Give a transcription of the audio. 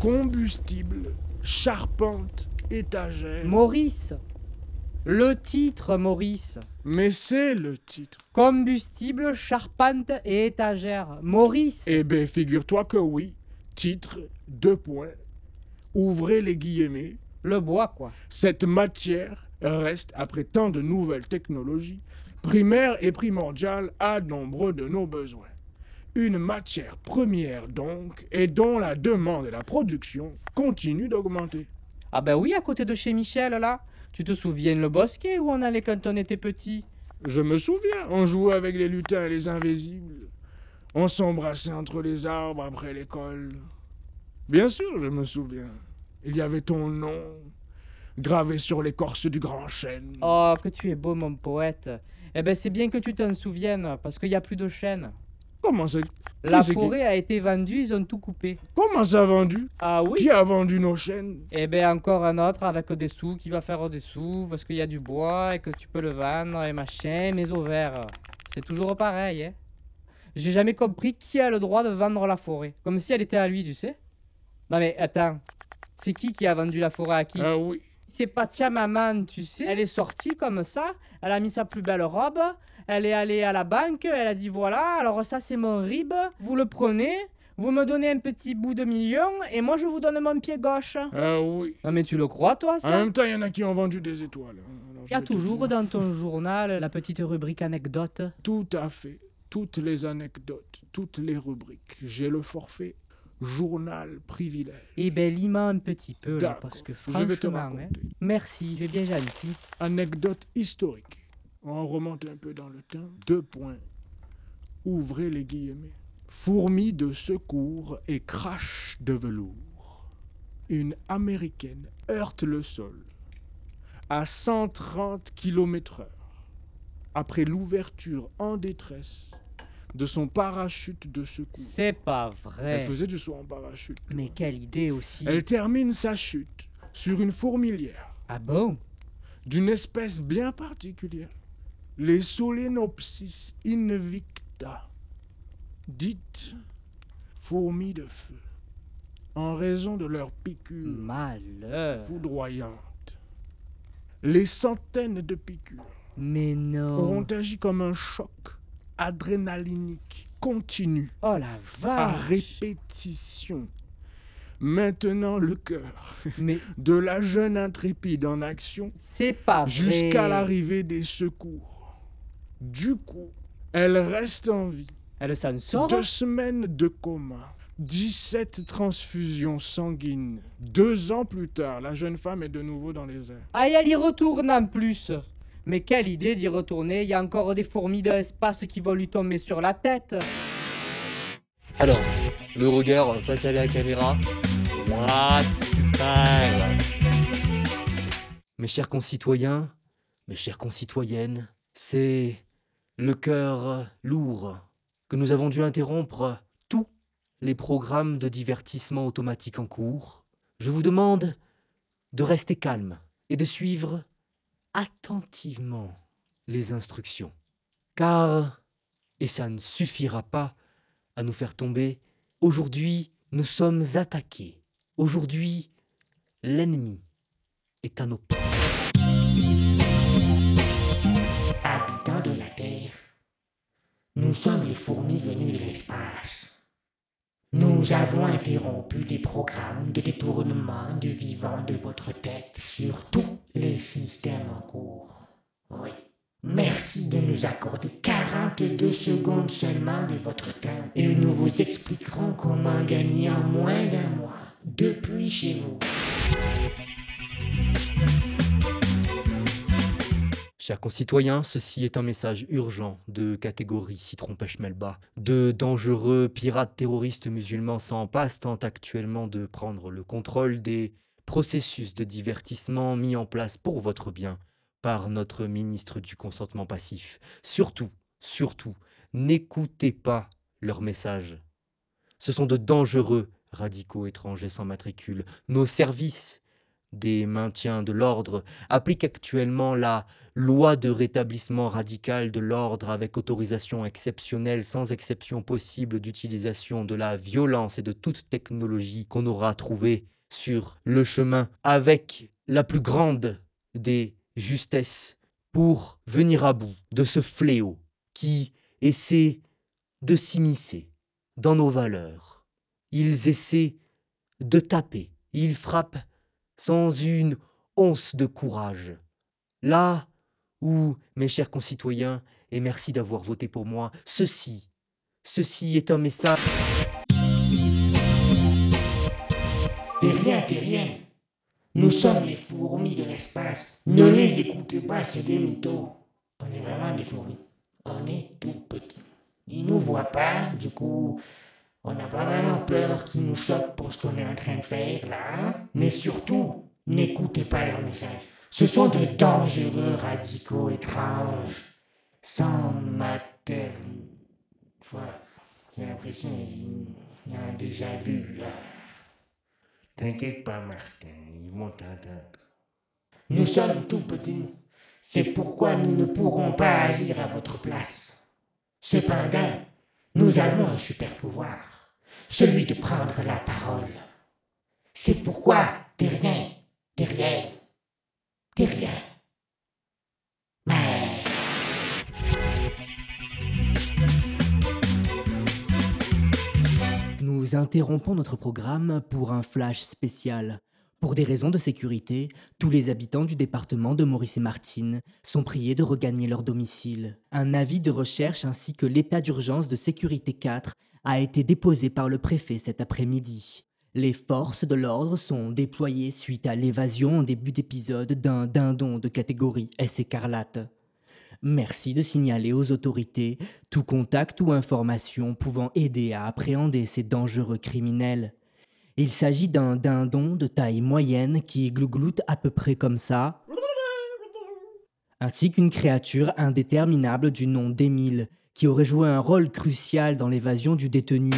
Combustible, charpente, étagère. Maurice Le titre, Maurice Mais c'est le titre. Combustible, charpente et étagère. Maurice Eh ben, figure-toi que oui. Titre, deux points. Ouvrez les guillemets. Le bois, quoi. Cette matière reste, après tant de nouvelles technologies, primaire et primordiale à nombre de nos besoins. Une matière première donc, et dont la demande et la production continuent d'augmenter. Ah ben oui, à côté de chez Michel, là. Tu te souviens le bosquet où on allait quand on était petit? Je me souviens, on jouait avec les lutins et les invisibles. On s'embrassait entre les arbres après l'école. Bien sûr, je me souviens. Il y avait ton nom, gravé sur l'écorce du grand chêne. Oh, que tu es beau, mon poète. Eh ben c'est bien que tu t'en souviennes, parce qu'il n'y a plus de chêne. Comment ça La forêt a été vendue, ils ont tout coupé. Comment ça a vendu Ah oui Qui a vendu nos chênes Eh ben encore un autre avec des sous qui va faire des sous parce qu'il y a du bois et que tu peux le vendre et machin, mais au vert. C'est toujours pareil, hein. J'ai jamais compris qui a le droit de vendre la forêt. Comme si elle était à lui, tu sais. Non mais attends. C'est qui qui a vendu la forêt à qui? Ah oui. C'est pas tia maman, tu sais. Elle est sortie comme ça, elle a mis sa plus belle robe, elle est allée à la banque, elle a dit voilà, alors ça c'est mon rib, vous le prenez, vous me donnez un petit bout de million et moi je vous donne mon pied gauche. Ah oui. Non mais tu le crois toi En ça? même temps, il y en a qui ont vendu des étoiles. Il y a toujours dans ton journal la petite rubrique anecdote. Tout à fait. Toutes les anecdotes, toutes les rubriques. J'ai le forfait journal privilège. Eh ben lis-moi un petit peu là parce que Je vais te franchement, hein, merci, est bien gentil. Anecdote historique. On remonte un peu dans le temps. Deux points. Ouvrez les guillemets. Fourmi de secours et crash de velours. Une américaine heurte le sol à 130 km/h après l'ouverture en détresse de son parachute de secours. C'est pas Elle vrai. faisait du saut en parachute. Mais quelle idée aussi. Elle termine sa chute sur une fourmilière Ah bon? D'une espèce bien particulière, les Solenopsis invicta, dites fourmis de feu, en raison de leur piqûre Malheur. foudroyante. Les centaines de piqûres Mais auront non. agi comme un choc adrénalinique continu, Oh la à vache. répétition. Maintenant le cœur Mais de la jeune intrépide en action c'est pas vrai. jusqu'à l'arrivée des secours. Du coup, elle reste en vie. Elle s'en sort Deux semaines de coma, 17 transfusions sanguines. Deux ans plus tard, la jeune femme est de nouveau dans les airs. Ah, et elle y retourne en plus. Mais quelle idée d'y retourner. Il y a encore des fourmis de l'espace qui vont lui tomber sur la tête. Alors, le regard face à la caméra. What super Mes chers concitoyens, mes chères concitoyennes, c'est le cœur lourd que nous avons dû interrompre tous les programmes de divertissement automatique en cours. Je vous demande de rester calme et de suivre attentivement les instructions. Car, et ça ne suffira pas à nous faire tomber, aujourd'hui nous sommes attaqués. Aujourd'hui, l'ennemi est à nos pieds. habitants de la Terre. Nous sommes les fourmis venues de l'espace. Nous avons interrompu les programmes de détournement du vivant de votre tête sur tous les systèmes en cours. Oui. Merci de nous accorder 42 secondes seulement de votre temps et nous vous expliquerons comment gagner en moins d'un mois depuis chez vous. Chers concitoyens, ceci est un message urgent de catégorie citron pêche melba. De dangereux pirates terroristes musulmans sans passe tentent actuellement de prendre le contrôle des processus de divertissement mis en place pour votre bien par notre ministre du consentement passif. Surtout, surtout, n'écoutez pas leurs messages. Ce sont de dangereux radicaux étrangers sans matricule. Nos services des maintiens de l'ordre applique actuellement la loi de rétablissement radical de l'ordre avec autorisation exceptionnelle sans exception possible d'utilisation de la violence et de toute technologie qu'on aura trouvée sur le chemin avec la plus grande des justesses pour venir à bout de ce fléau qui essaie de s'immiscer dans nos valeurs. Ils essaient de taper, ils frappent sans une once de courage. Là où, mes chers concitoyens, et merci d'avoir voté pour moi, ceci, ceci est un message. Nous sommes les fourmis de l'espace. Ne les écoutez pas, c'est des mythos. On est vraiment des fourmis. On est tout petits. Ils nous voient pas, du coup, on n'a pas vraiment peur qu'ils nous choquent pour ce qu'on est en train de faire là. hein. Mais surtout, n'écoutez pas leurs messages. Ce sont de dangereux radicaux étranges, sans maternité. J'ai l'impression qu'il y a un déjà vu là. T'inquiète pas, Martin, ils vont t'entendre. Nous sommes tout petits. C'est pourquoi nous ne pourrons pas agir à votre place. Cependant, nous avons un super pouvoir, celui de prendre la parole. C'est pourquoi t'es rien, t'es rien, Nous interrompons notre programme pour un flash spécial. Pour des raisons de sécurité, tous les habitants du département de Maurice et Martine sont priés de regagner leur domicile. Un avis de recherche ainsi que l'état d'urgence de sécurité 4 a été déposé par le préfet cet après-midi. Les forces de l'ordre sont déployées suite à l'évasion en début d'épisode d'un dindon de catégorie S écarlate. Merci de signaler aux autorités tout contact ou information pouvant aider à appréhender ces dangereux criminels. Il s'agit d'un dindon de taille moyenne qui glougloute à peu près comme ça, ainsi qu'une créature indéterminable du nom d'Émile, qui aurait joué un rôle crucial dans l'évasion du détenu